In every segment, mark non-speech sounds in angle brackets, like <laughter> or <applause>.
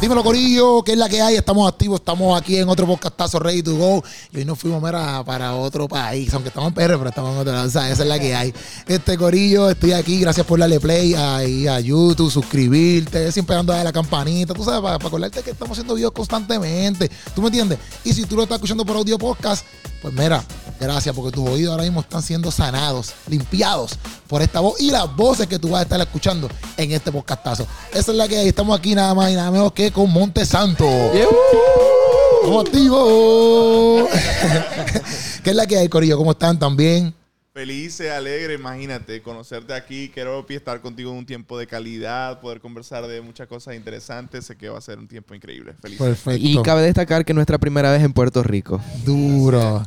Dímelo, Corillo, ¿qué es la que hay? Estamos activos, estamos aquí en otro podcastazo Ready to Go. Y hoy nos fuimos mira, para otro país, aunque estamos en PR, pero estamos en otro lado. O sea, esa es la que hay. Este Corillo, estoy aquí, gracias por darle play ahí a YouTube, suscribirte, siempre dando a la campanita, tú sabes, para, para acordarte que estamos haciendo videos constantemente. ¿Tú me entiendes? Y si tú lo estás escuchando por audio podcast, pues mira, gracias, porque tus oídos ahora mismo están siendo sanados, limpiados por esta voz y las voces que tú vas a estar escuchando en este podcastazo. Esa es la que hay. Estamos aquí nada más y nada menos que con Monte Santo. ¡Estamos activos! <laughs> ¿Qué es la que hay, Corillo? ¿Cómo están? ¿También? Felices, alegre, imagínate, conocerte aquí, quiero estar contigo en un tiempo de calidad, poder conversar de muchas cosas interesantes, sé que va a ser un tiempo increíble. Feliz. Perfecto. Y cabe destacar que es nuestra primera vez en Puerto Rico. Duro.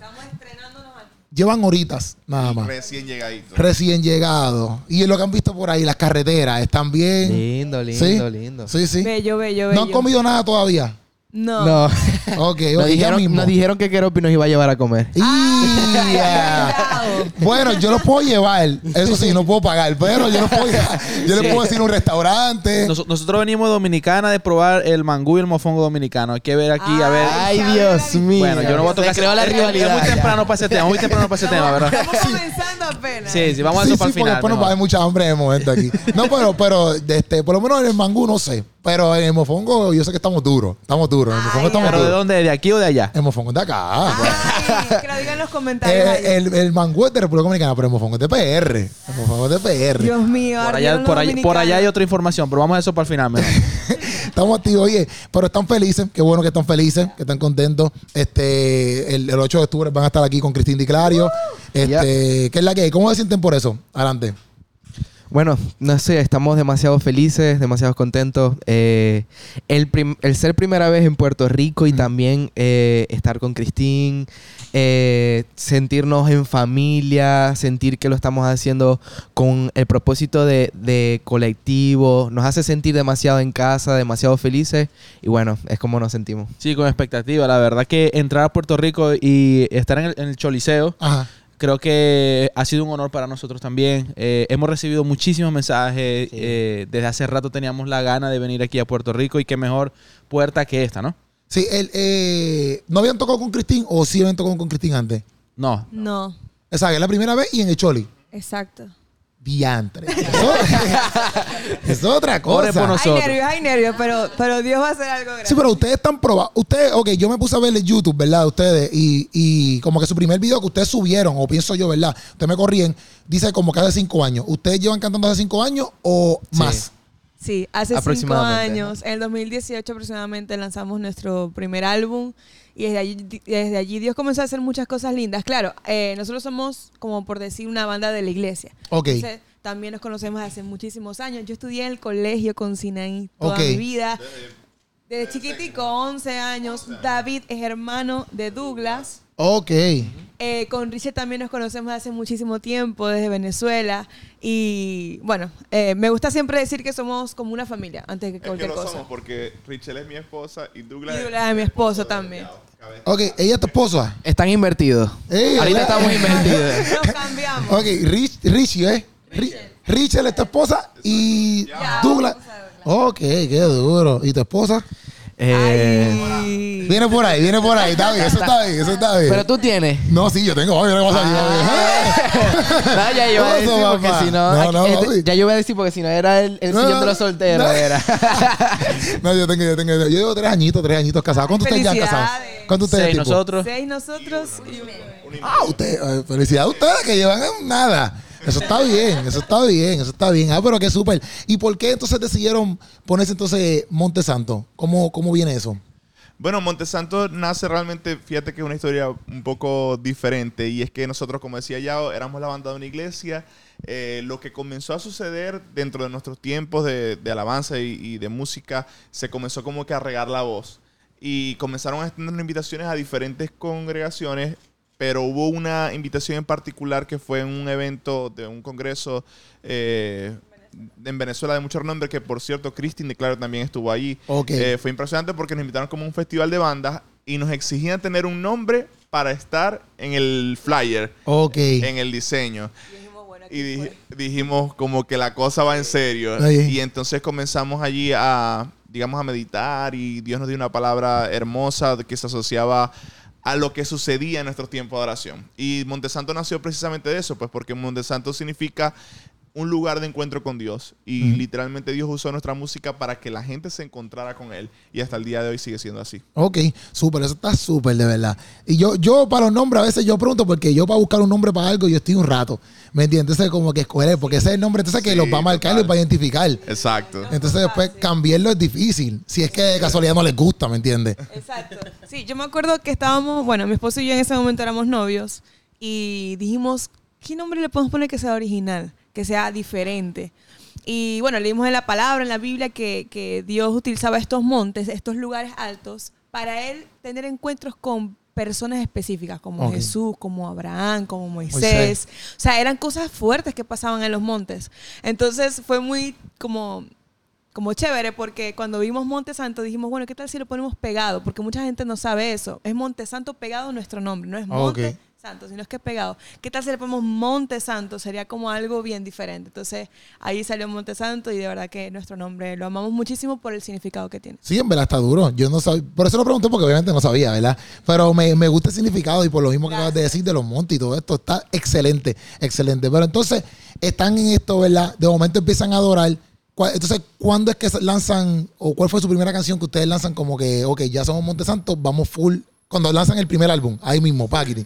Llevan horitas nada más. Recién llegadito. Recién llegado. Y lo que han visto por ahí, las carreteras, ¿están bien? Lindo, lindo, ¿Sí? lindo. Sí, sí. Bello, bello, bello. ¿No han comido nada todavía? No. No. <laughs> Ok, nos, ya dijeron, mismo. nos dijeron que Keropi nos iba a llevar a comer. Bueno, yo los puedo llevar. Eso sí, no puedo pagar, pero yo los puedo <laughs> llevar. Yo les puedo decir un restaurante. Nos- nosotros venimos de Dominicana de probar el mangú y el mofongo dominicano. Hay que ver aquí, a ver. Ay, Dios mío. bueno, yo no voy a tocar Se creó la rivalidad. Es muy temprano para ese tema, muy temprano para ese tema, ¿verdad? <laughs> Estamos comenzando apenas. Sí, sí, vamos a sí, eso para sí, el final. después nos va a dar mucha hambre en el momento aquí. No, pero, pero este, por lo menos en el mangú no sé. Pero en el mofongo yo sé que estamos duros. Estamos duros. En el mofongo Ay, estamos ¿Pero de dónde? ¿De aquí o de allá? El mofongo es de acá. Ay, que lo digan en los comentarios. ahí. Eh, el, el mangú es de República Dominicana, pero el mofongo es de PR. El mofongo es de PR. Dios mío. Por allá, por, allá, por allá hay otra información, pero vamos a eso para el final. mejor. <laughs> Estamos activos, oye, pero están felices, qué bueno que están felices, que están contentos. Este, el, el 8 de octubre van a estar aquí con Cristín Di Clario. Este, ¿qué es la que hay? ¿Cómo se sienten por eso? Adelante. Bueno, no sé, estamos demasiado felices, demasiado contentos. Eh, el, prim- el ser primera vez en Puerto Rico y también eh, estar con Cristín, eh, sentirnos en familia, sentir que lo estamos haciendo con el propósito de, de colectivo, nos hace sentir demasiado en casa, demasiado felices y bueno, es como nos sentimos. Sí, con expectativa. La verdad que entrar a Puerto Rico y estar en el, en el Choliseo, Ajá. Creo que ha sido un honor para nosotros también. Eh, hemos recibido muchísimos mensajes. eh, desde hace rato teníamos la gana de venir aquí a Puerto Rico y qué mejor puerta que esta, ¿no? Sí, el, eh, ¿no habían tocado con Cristín o sí habían tocado con Cristín antes? No. No, Esa es la primera vez y en el Choli. exacto. Diantre. <laughs> Eso, es otra por cosa. nosotros. Hay nervios, hay nervios, pero, pero Dios va a hacer algo grande. Sí, pero ustedes están probados. Ustedes, ok, yo me puse a ver el YouTube, ¿verdad? Ustedes, y, y como que su primer video que ustedes subieron, o pienso yo, ¿verdad? Ustedes me corrían, dice como que hace cinco años. ¿Ustedes llevan cantando hace cinco años o Sí. más? Sí, hace cinco años, en el 2018 aproximadamente lanzamos nuestro primer álbum y desde allí, desde allí Dios comenzó a hacer muchas cosas lindas. Claro, eh, nosotros somos, como por decir, una banda de la iglesia. Ok. Entonces, también nos conocemos hace muchísimos años. Yo estudié en el colegio con Sinaí toda mi vida. Desde chiquitico, 11 años. David es hermano de Douglas. Ok. Eh, con Richard también nos conocemos hace muchísimo tiempo, desde Venezuela. Y bueno, eh, me gusta siempre decir que somos como una familia, antes que Es que cualquier lo cosa. somos porque Richel es mi esposa y Douglas, Y Douglas es mi esposo también. Ok, ella es tu esposa. Están invertidos. Ey, Ahorita ¿verdad? estamos invertidos. Nos cambiamos. Ok, Rich, Richie, ¿eh? Ri- Richard es tu esposa y Ya, Douglas. vamos a ver. Ok, qué duro. ¿Y tu esposa? Eh. Viene por ahí, viene por ahí. Está bien, eso está bien, eso está bien. pero tú tienes. No, sí, yo tengo. ¿qué pasa? <laughs> No, ya yo iba a ¿Qué pasó, decir porque si no. No, este- ya yo iba a decir porque si no era el, el No, sillón de los solteros. no. Era. <laughs> No, yo tengo, yo tengo. Yo llevo tres añitos, tres añitos casados. ¿Cuántos ustedes ya han casado? Felicidades. ¿Cuántos ustedes Seis tipo? nosotros. Seis nosotros y un- Ah, usted, eh, felicidades a ustedes que llevan nada. Eso está bien, eso está bien, eso está bien. Ah, pero qué súper. ¿Y por qué entonces decidieron ponerse entonces Monte Santo? ¿Cómo, cómo viene eso? Bueno, Montesanto nace realmente, fíjate que es una historia un poco diferente y es que nosotros, como decía Yao, éramos la banda de una iglesia. Eh, lo que comenzó a suceder dentro de nuestros tiempos de, de alabanza y, y de música, se comenzó como que a regar la voz y comenzaron a extender invitaciones a diferentes congregaciones, pero hubo una invitación en particular que fue en un evento de un congreso eh, en Venezuela de mucho renombre, que por cierto, Christine de Claro también estuvo allí. Ok. Eh, fue impresionante porque nos invitaron como a un festival de bandas y nos exigían tener un nombre para estar en el flyer, Ok. en el diseño. Y di- dijimos como que la cosa va en serio. Y entonces comenzamos allí a digamos, a meditar y Dios nos dio una palabra hermosa que se asociaba a lo que sucedía en nuestros tiempos de oración. Y Montesanto nació precisamente de eso, pues porque Montesanto significa un lugar de encuentro con Dios. Y literalmente Dios usó nuestra música para que la gente se encontrara con Él. Y hasta el día de hoy sigue siendo así. Ok, súper, eso está súper de verdad. Y yo, yo para los nombres a veces yo pregunto porque yo para buscar un nombre para algo yo estoy un rato. ¿Me entiendes? Entonces como que escoger, porque ese es el nombre entonces que Sí, los va a marcar y los va a identificar. Exacto. Entonces después cambiarlo es difícil. Si es que de casualidad no les gusta, ¿me entiendes? Exacto. Sí, yo me acuerdo que estábamos, bueno, mi esposo y yo en ese momento éramos novios y dijimos, ¿qué nombre le podemos poner que sea original, que sea diferente? Y bueno, leímos en la palabra, en la Biblia, que, que Dios utilizaba estos montes, estos lugares altos, para él tener encuentros con personas específicas, como. Jesús, como Abraham, como Moisés. O sea, eran cosas fuertes que pasaban en los montes. Entonces fue muy como como chévere porque cuando vimos Monte Santo dijimos, bueno, ¿qué tal si lo ponemos pegado? Porque mucha gente no sabe eso. Es Monte Santo pegado nuestro nombre, no es Monte Ok. Santo, sino es que es pegado. ¿Qué tal si le ponemos Monte Santo? Sería como algo bien diferente. Entonces ahí salió Monte Santo y de verdad que nuestro nombre lo amamos muchísimo por el significado que tiene. Sí, en verdad está duro. Yo no sabía, por eso lo pregunté porque obviamente no sabía, ¿verdad? Pero me, me gusta el significado y por lo mismo que acabas de decir de los montes y todo esto, está excelente, excelente. Pero entonces están en esto, ¿verdad? De momento empiezan a adorar. ¿Cuál- Entonces, ¿cuándo es que lanzan o cuál fue su primera canción que ustedes lanzan como que, ok, ya somos Monte Santo, vamos full? Cuando lanzan el primer álbum, ahí mismo, Paquiti.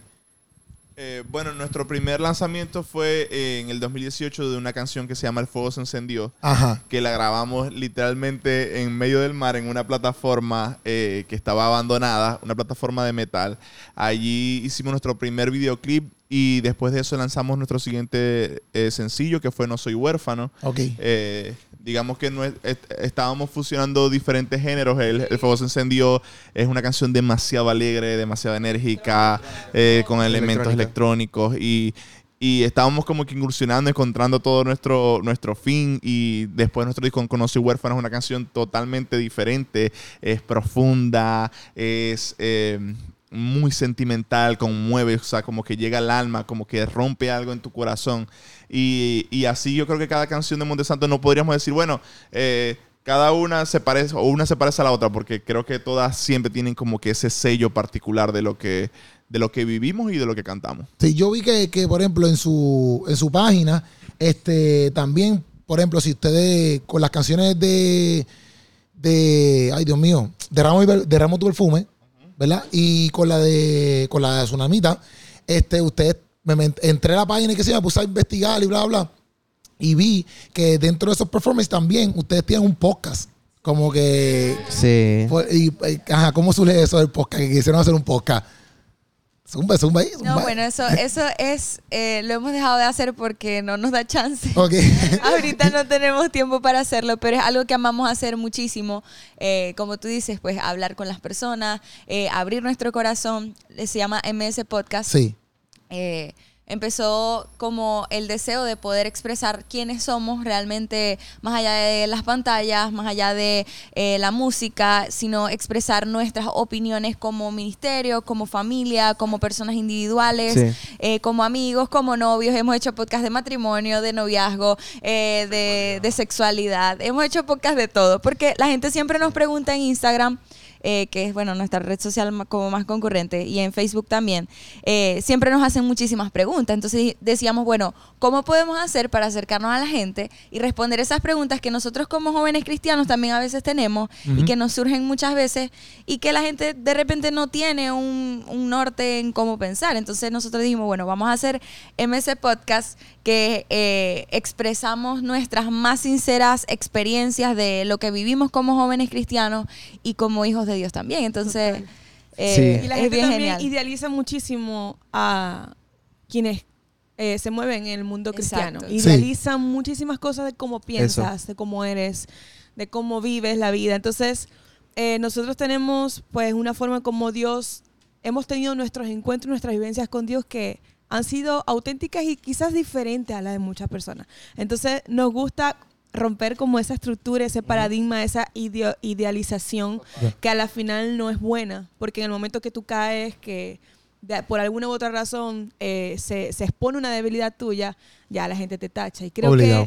Eh, bueno, nuestro primer lanzamiento fue eh, en el 2018 de una canción que se llama El Fuego se encendió. Ajá. que la grabamos literalmente en medio del mar en una plataforma eh, que estaba abandonada, una plataforma de metal. Allí hicimos nuestro primer videoclip y después de eso lanzamos nuestro siguiente eh, sencillo que fue No Soy Huérfano. Ok. Eh, digamos que no es- est- estábamos fusionando diferentes géneros. El, El Fuego se encendió. Es una canción demasiado alegre, demasiado enérgica, eh, con elementos electrónicos. Y, y estábamos como que incursionando, encontrando todo nuestro, nuestro fin. Y después nuestro disco Conocí Huérfano es una canción totalmente diferente. Es profunda, es eh, muy sentimental, conmueve, o sea, como que llega al alma, como que rompe algo en tu corazón. Y, y así yo creo que cada canción de Montesanto no podríamos decir, bueno, eh, cada una se parece, o una se parece a la otra, porque creo que todas siempre tienen como que ese sello particular de lo que, de lo que vivimos y de lo que cantamos. Sí, yo vi que, que, por ejemplo, en su, en su página, este, también, por ejemplo, si ustedes con las canciones de, de ay Dios mío, per- derramo tu perfume, ¿verdad? Y con la de, con la de Tsunamita, este, ustedes, me, me entré a la página y que se me puse a investigar y bla, bla, y vi que dentro de esos performances también ustedes tienen un podcast. Como que, Sí. fue- y, y, ajá, ¿cómo surge eso del podcast? Que quisieron hacer un podcast. Zumba, zumba ahí, zumba. No, bueno, eso, eso es, eh, lo hemos dejado de hacer porque no nos da chance. Ok. <laughs> Ahorita no tenemos tiempo para hacerlo, pero es algo que amamos hacer muchísimo. Eh, como tú dices, pues hablar con las personas, eh, abrir nuestro corazón. Se llama MS Podcast. Sí. Empezó como el deseo de poder expresar quiénes somos realmente, más allá de las pantallas, más allá de eh, la música, sino expresar nuestras opiniones como ministerio, como familia, como personas individuales, Sí. eh, como amigos, como novios. Hemos hecho podcast de matrimonio, de noviazgo, eh, de, de sexualidad. Hemos hecho podcast de todo, porque la gente siempre nos pregunta en Instagram eh, que es bueno nuestra red social como más concurrente, y en Facebook también, eh, siempre nos hacen muchísimas preguntas. Entonces decíamos, bueno, ¿cómo podemos hacer para acercarnos a la gente y responder esas preguntas que nosotros como jóvenes cristianos también a veces tenemos y que nos surgen muchas veces y que la gente de repente no tiene un, un norte en cómo pensar? Entonces nosotros dijimos, bueno, vamos a hacer MS Podcast que eh, expresamos nuestras más sinceras experiencias de lo que vivimos como jóvenes cristianos y como hijos de Dios también. Entonces, eh, Sí. Y la es gente bien también genial. idealiza muchísimo a quienes eh, se mueven en el mundo cristiano. Exacto. Idealizan muchísimas cosas de cómo piensas, de cómo eres, de cómo vives la vida. Entonces, eh, nosotros tenemos pues una forma como Dios, hemos tenido nuestros encuentros, nuestras vivencias con Dios que han sido auténticas y quizás diferentes a las de muchas personas. Entonces, nos gusta romper como esa estructura, ese paradigma, esa ideo- idealización que a la final no es buena, porque en el momento que tú caes, que de- por alguna u otra razón eh, se, se expone una debilidad tuya, ya la gente te tacha. Y creo Obligado.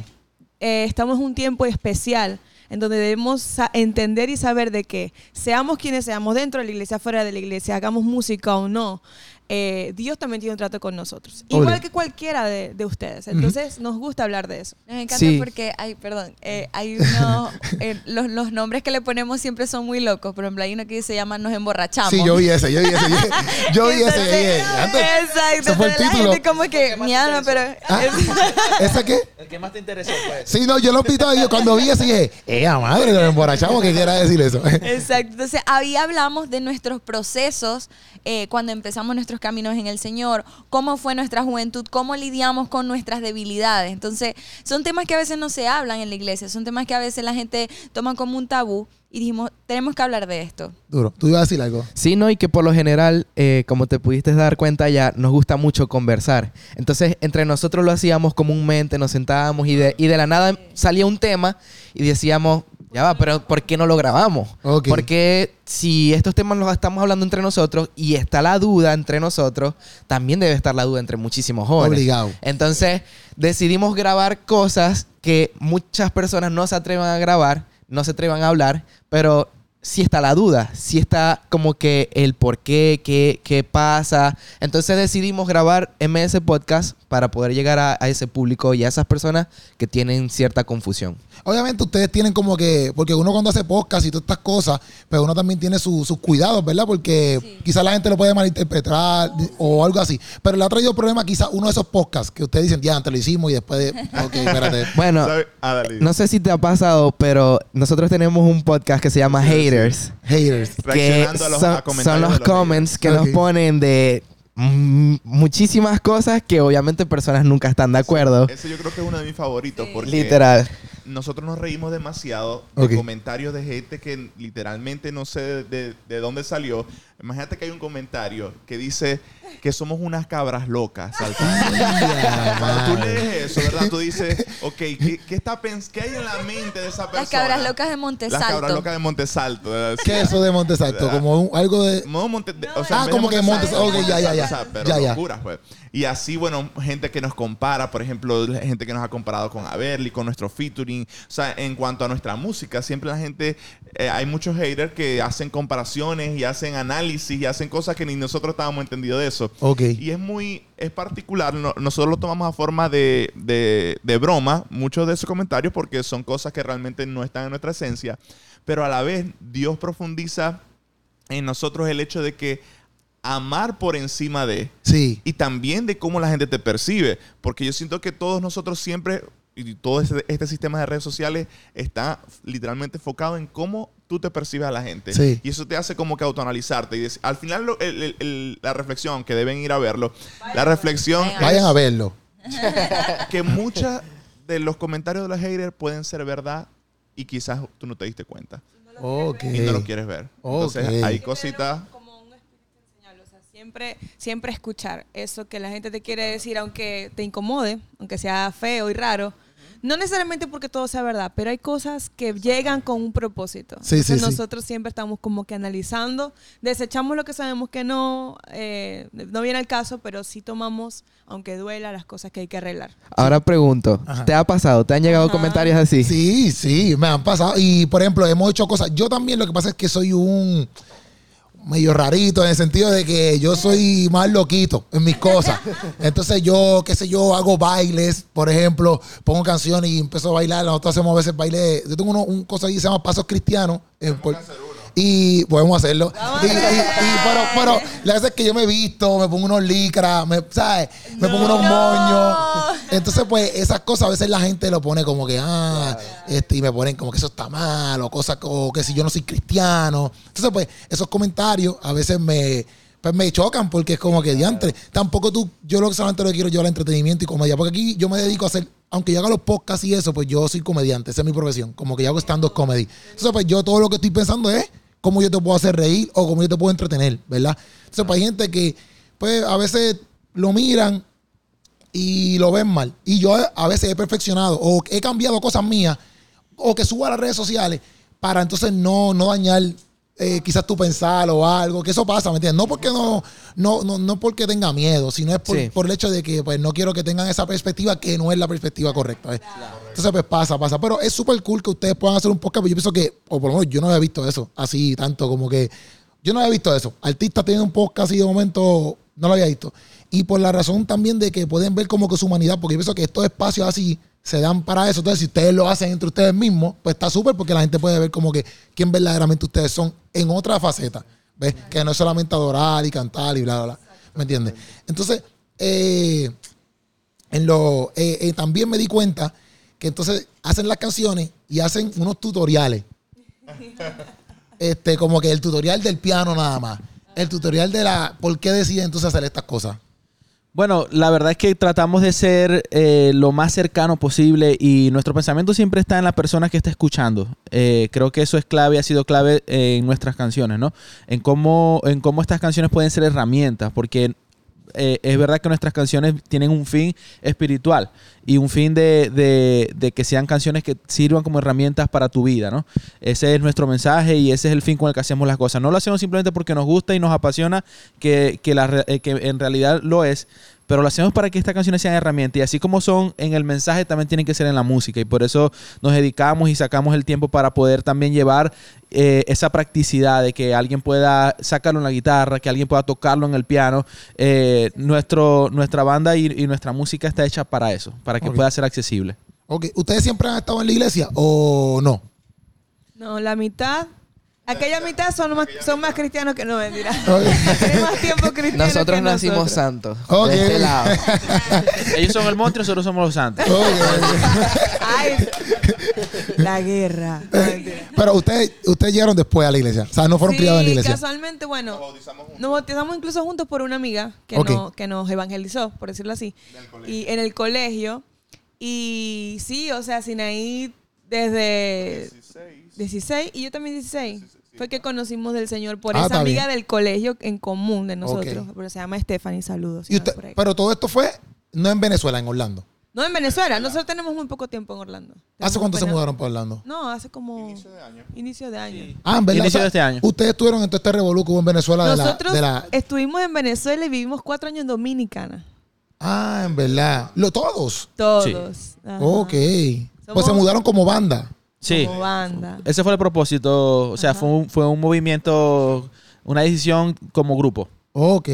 que eh, estamos en un tiempo especial en donde debemos entender y saber de que seamos quienes seamos dentro de la iglesia, fuera de la iglesia, hagamos música o no, eh, Dios también tiene un trato con nosotros. Obvio. Igual que cualquiera de, de ustedes. Entonces, nos gusta hablar de eso. Nos encanta Sí. porque hay, perdón, eh, hay uno, <laughs> eh, los, los nombres que le ponemos siempre son muy locos. Por ejemplo, hay uno que se llama Nos emborrachamos. Sí, yo vi ese, yo vi ese. Yo, <laughs> yo vi ese. Entonces, antes- Exacto. fue el la título. gente como que, mi alma, pero... Ah, ¿Ese qué? El que más te interesó, pues. Sí, no, yo lo y yo cuando vi ese dije, ¡eh, madre! Nos emborrachamos. ¿Qué quiera decir eso? Exacto. Entonces, ahí hablamos de nuestros procesos eh, cuando empezamos nuestros caminos en el Señor, cómo fue nuestra juventud, cómo lidiamos con nuestras debilidades. Entonces, son temas que a veces no se hablan en la iglesia, son temas que a veces la gente toma como un tabú y dijimos, tenemos que hablar de esto. Duro. ¿Tú ibas a decir algo? Sí, no, y que por lo general, eh, como te pudiste dar cuenta ya, nos gusta mucho conversar. Entonces, entre nosotros lo hacíamos comúnmente, nos sentábamos y de, y de la nada salía un tema y decíamos, ya va, pero ¿por qué no lo grabamos? Porque si estos temas los estamos hablando entre nosotros y está la duda entre nosotros, también debe estar la duda entre muchísimos jóvenes. Obligado. Entonces, decidimos grabar cosas que muchas personas no se atrevan a grabar, no se atrevan a hablar, pero sí está la duda, sí está como que el por qué, qué, qué pasa. Entonces decidimos grabar MS Podcast para poder llegar a, a ese público y a esas personas que tienen cierta confusión. Obviamente ustedes tienen como que, porque uno cuando hace podcast y todas estas cosas, pero uno también tiene su- sus cuidados, ¿verdad? Porque quizás la gente lo puede malinterpretar o algo así. Pero le ha traído problema quizás uno de esos podcasts que ustedes dicen, ya, antes lo hicimos y después de, <laughs> ok, espérate. Bueno. Ah, no sé si te ha pasado, pero nosotros tenemos un podcast que se llama Haters. Haters. que Reaccionando a los- son, a comentarios son los, comments que nos ponen de muchísimas cosas que obviamente personas nunca están de acuerdo. Ese yo creo que es uno de mis favoritos porque Literal. nosotros nos reímos demasiado de comentarios de gente que literalmente no sé de, de- de dónde salió. Imagínate que hay un comentario que dice que somos unas cabras locas <laughs> saltando. Cuando tú lees eso, ¿verdad? Tú dices, ok, ¿qué, qué está pens- qué hay en la mente de esa persona? Las cabras locas de Las Montesalto. cabras locas de Montesalto. ¿verdad? ¿Qué es eso de Montesalto? Como un- algo de... No, Monte, de- o Ah, sea, de como que Montesalto, Montes- ok, ya, ya, ya. o sea, pero Ya, ya. locuras, pues. Y así, bueno, gente que nos compara, por ejemplo, gente que nos ha comparado con Averly, con nuestro featuring. O sea, en cuanto a nuestra música, siempre la gente, eh, hay muchos haters que hacen comparaciones y hacen análisis y hacen cosas que ni nosotros estábamos entendidos de eso. Ok. Y es muy, es particular. no- nosotros lo tomamos a forma de, de, de broma, muchos de esos comentarios, porque son cosas que realmente no están en nuestra esencia. Pero a la vez, Dios profundiza en nosotros el hecho de que amar por encima de Sí. y también de cómo la gente te percibe. Porque yo siento que todos nosotros siempre, y todo este, este sistema de redes sociales está literalmente enfocado en cómo tú te percibes a la gente. Sí. Y eso te hace como que autoanalizarte. Y al final, lo- el- el- el- la reflexión, que deben ir a verlo, la reflexión Vayan Vayan es a verlo. que muchas de los comentarios de los haters pueden ser verdad y quizás tú no te diste cuenta y no lo quieres ver. Entonces Ok. hay cositas... como un espíritu enseñable, o sea, siempre, siempre escuchar eso que la gente te quiere decir, aunque te incomode, aunque sea feo y raro. No necesariamente porque todo sea verdad, pero hay cosas que llegan con un propósito. Sí, sí, Entonces sí. nosotros siempre estamos como que analizando, desechamos lo que sabemos que no, eh, no viene al caso, pero sí tomamos, aunque duela, las cosas que hay que arreglar. Ahora pregunto, Ajá. ¿te ha pasado? ¿Te han llegado Ajá. comentarios así? Sí, sí, me han pasado. Y por ejemplo, hemos hecho cosas. Yo también lo que pasa es que soy un medio rarito en el sentido de que yo soy más loquito en mis cosas. <laughs> Entonces yo, qué sé yo, hago bailes, por ejemplo, pongo canciones y empiezo a bailar. Nosotros hacemos a veces baile. Yo tengo uno, un cosa ahí que se llama Pasos Cristianos. en Puer- y podemos hacerlo. Y, pero, pero la verdad es que yo me visto, me pongo unos licras, me, ¿sabes? Me pongo unos No. moños. Entonces, pues, esas cosas a veces la gente lo pone como que, ah, este, y me ponen como que eso está mal, o cosas como que si yo no soy cristiano. Entonces, pues, esos comentarios a veces me, pues, me chocan porque es como que diantre. Tampoco tú, yo lo que solamente lo que quiero llevar el entretenimiento y comedia, porque aquí yo me dedico a hacer, aunque yo haga los podcasts y eso, pues yo soy comediante, esa es mi profesión, como que yo hago stand-up comedy. Entonces, pues, yo todo lo que estoy pensando es cómo yo te puedo hacer reír o cómo yo te puedo entretener, ¿verdad? Entonces, pues, hay gente que, pues, a veces lo miran y lo ven mal. Y yo a veces he perfeccionado o he cambiado cosas mías o que subo a las redes sociales para entonces no, no dañar eh, quizás tú pensar o algo, que eso pasa, ¿me entiendes? No porque no, no, no, no porque tenga miedo, sino es por, Sí. por el hecho de que pues no quiero que tengan esa perspectiva que no es la perspectiva correcta. Entonces, pues pasa, pasa. Pero es súper cool que ustedes puedan hacer un podcast, pero yo pienso que, o por lo menos yo no había visto eso, así tanto como que. Yo no había visto eso. Artistas teniendo un podcast y de momento no lo había visto. Y por la razón también de que pueden ver como que su humanidad, porque yo pienso que estos espacios así se dan para eso. Entonces, si ustedes lo hacen entre ustedes mismos, pues está súper porque la gente puede ver como que quién verdaderamente ustedes son en otra faceta. ¿Ves? Que no es solamente adorar y cantar y bla, bla, bla. ¿Me entiendes? Entonces, eh, en lo, eh, eh, también me di cuenta que entonces hacen las canciones y hacen unos tutoriales. <laughs> Este, como que el tutorial del piano nada más. El tutorial de la. ¿Por qué deciden entonces hacer estas cosas? Bueno, la verdad es que tratamos de ser eh, lo más cercano posible y nuestro pensamiento siempre está en la persona que está escuchando. Eh, creo que eso es clave, ha sido clave en nuestras canciones, ¿no? En cómo, en cómo estas canciones pueden ser herramientas, porque eh, es verdad que nuestras canciones tienen un fin espiritual y un fin de, de- que sean canciones que sirvan como herramientas para tu vida, ¿no? Ese es nuestro mensaje y ese es el fin con el que hacemos las cosas. No lo hacemos simplemente porque nos gusta y nos apasiona, que, que, la eh, que en realidad lo es, pero lo hacemos para que estas canciones sean herramientas y así como son en el mensaje también tienen que ser en la música y por eso nos dedicamos y sacamos el tiempo para poder también llevar eh, esa practicidad de que alguien pueda sacarlo en la guitarra, que alguien pueda tocarlo en el piano. Eh, nuestro, nuestra banda y, y nuestra música está hecha para eso, para que pueda ser accesible. Ok, ¿ustedes siempre han estado en la iglesia o no? No, la mitad. Aquella mitad son más, son más cristianos que no, mentira. <laughs> Tienen más tiempo cristiano Nosotros que nacimos nosotros. santos. De este lado. <laughs> Ellos son el monte y nosotros somos los santos. Ay, la guerra. <laughs> Pero ustedes, ustedes llegaron después a la iglesia. O sea, no fueron Sí, criados en la iglesia. casualmente, bueno, Nos bautizamos juntos. nos bautizamos incluso juntos por una amiga que, Ok. no- que nos evangelizó, por decirlo así. Y en el colegio. Y sí, o sea, Sinaí desde 16. 16 y yo también 16. Fue que conocimos del Señor por Ah, esa amiga bien. del colegio en común de nosotros. Pero se llama Stephanie, saludos. si Y usted- por ahí. pero todo esto fue no en Venezuela, en Orlando. No, en Venezuela. Nosotros tenemos muy poco tiempo en Orlando. ¿Hace cuánto se mudaron para Orlando? No, hace como... Inicio de año. Inicio de año. Ah, en verdad. Inicio de este año. Ustedes estuvieron en todo este hubo en Venezuela de la, Nosotros de la- estuvimos en Venezuela y vivimos cuatro años en Dominicana. Ah, en verdad. Lo, todos. Todos. Ajá. Ok. Pues se mudaron como banda. Sí, Como banda. ese fue el propósito. O sea, Ajá. fue un, fue un movimiento, una decisión como grupo. Ok.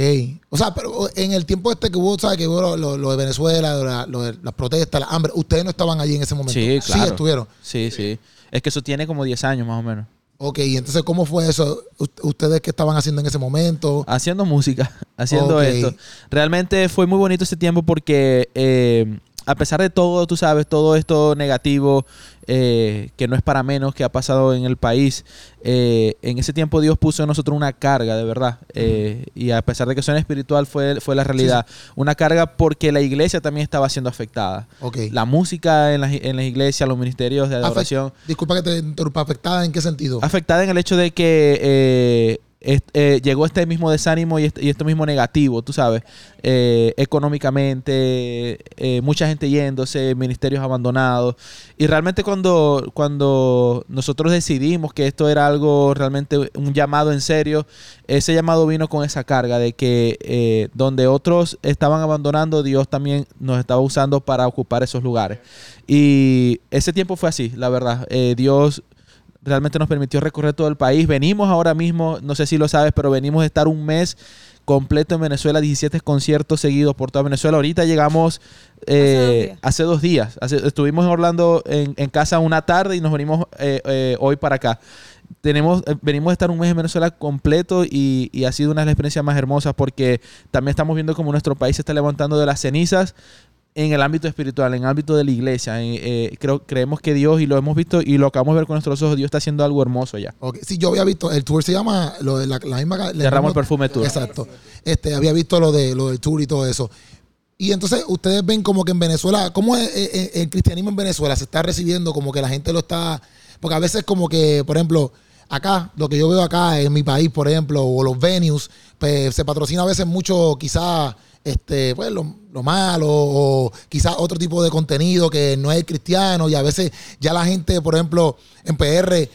O sea, pero en el tiempo este que hubo, ¿sabes? Que hubo lo, lo- lo de Venezuela, lo de la- lo de las protestas, la hambre. Ustedes no estaban allí en ese momento. Sí, claro. Sí, estuvieron. Sí, sí. Es que eso tiene como 10 años más o menos. Ok, y entonces, ¿cómo fue eso? ¿Ustedes qué estaban haciendo en ese momento? Haciendo música, <laughs> haciendo esto. Realmente fue muy bonito ese tiempo porque eh, a pesar de todo, tú sabes, todo esto negativo, eh, que no es para menos que ha pasado en el país, eh, en ese tiempo Dios puso en nosotros una carga, de verdad. Eh, y a pesar de que suena espiritual, fue, fue la realidad. Una carga porque la iglesia también estaba siendo afectada. Ok. La música en las, en las iglesias, los ministerios de Afect- adoración. Disculpa que te interrumpa. ¿Afectada en qué sentido? afectada en el hecho de que eh, llegó este mismo desánimo y este, y este mismo negativo, tú sabes, eh, económicamente, eh, mucha gente yéndose, ministerios abandonados. Y realmente cuando, cuando nosotros decidimos que esto era algo realmente un llamado en serio, ese llamado vino con esa carga de que donde otros estaban abandonando, Dios también nos estaba usando para ocupar esos lugares. Y ese tiempo fue así, la verdad. Dios realmente nos permitió recorrer todo el país. Venimos ahora mismo, no sé si lo sabes, pero venimos a estar un mes completo en Venezuela, 17 conciertos seguidos por toda Venezuela. Ahorita llegamos eh, hace dos días. Hace- estuvimos en Orlando en, en casa una tarde y nos venimos eh, eh, hoy para acá. Tenemos, eh, venimos a estar un mes en Venezuela completo y, y ha sido una de las experiencias más hermosas porque también estamos viendo como nuestro país se está levantando de las cenizas en el ámbito espiritual, en el ámbito de la iglesia. En- eh, creo, creemos que Dios, y lo hemos visto y lo acabamos de ver con nuestros ojos, Dios está haciendo algo hermoso ya. Ok, Sí, yo había visto, el tour se llama lo de la, la misma... misma- el perfume tour. Exacto. Este, había visto lo, de, lo del tour y todo eso. Y entonces ustedes ven como que en Venezuela, ¿cómo es eh, eh, el cristianismo en Venezuela? Se está recibiendo como que la gente lo está... Porque a veces como que, por ejemplo, acá, lo que yo veo acá en mi país, por ejemplo, o los venues, pues se patrocina a veces mucho quizás este, pues lo, lo malo o quizás otro tipo de contenido que no es cristiano y a veces ya la gente, por ejemplo, en PR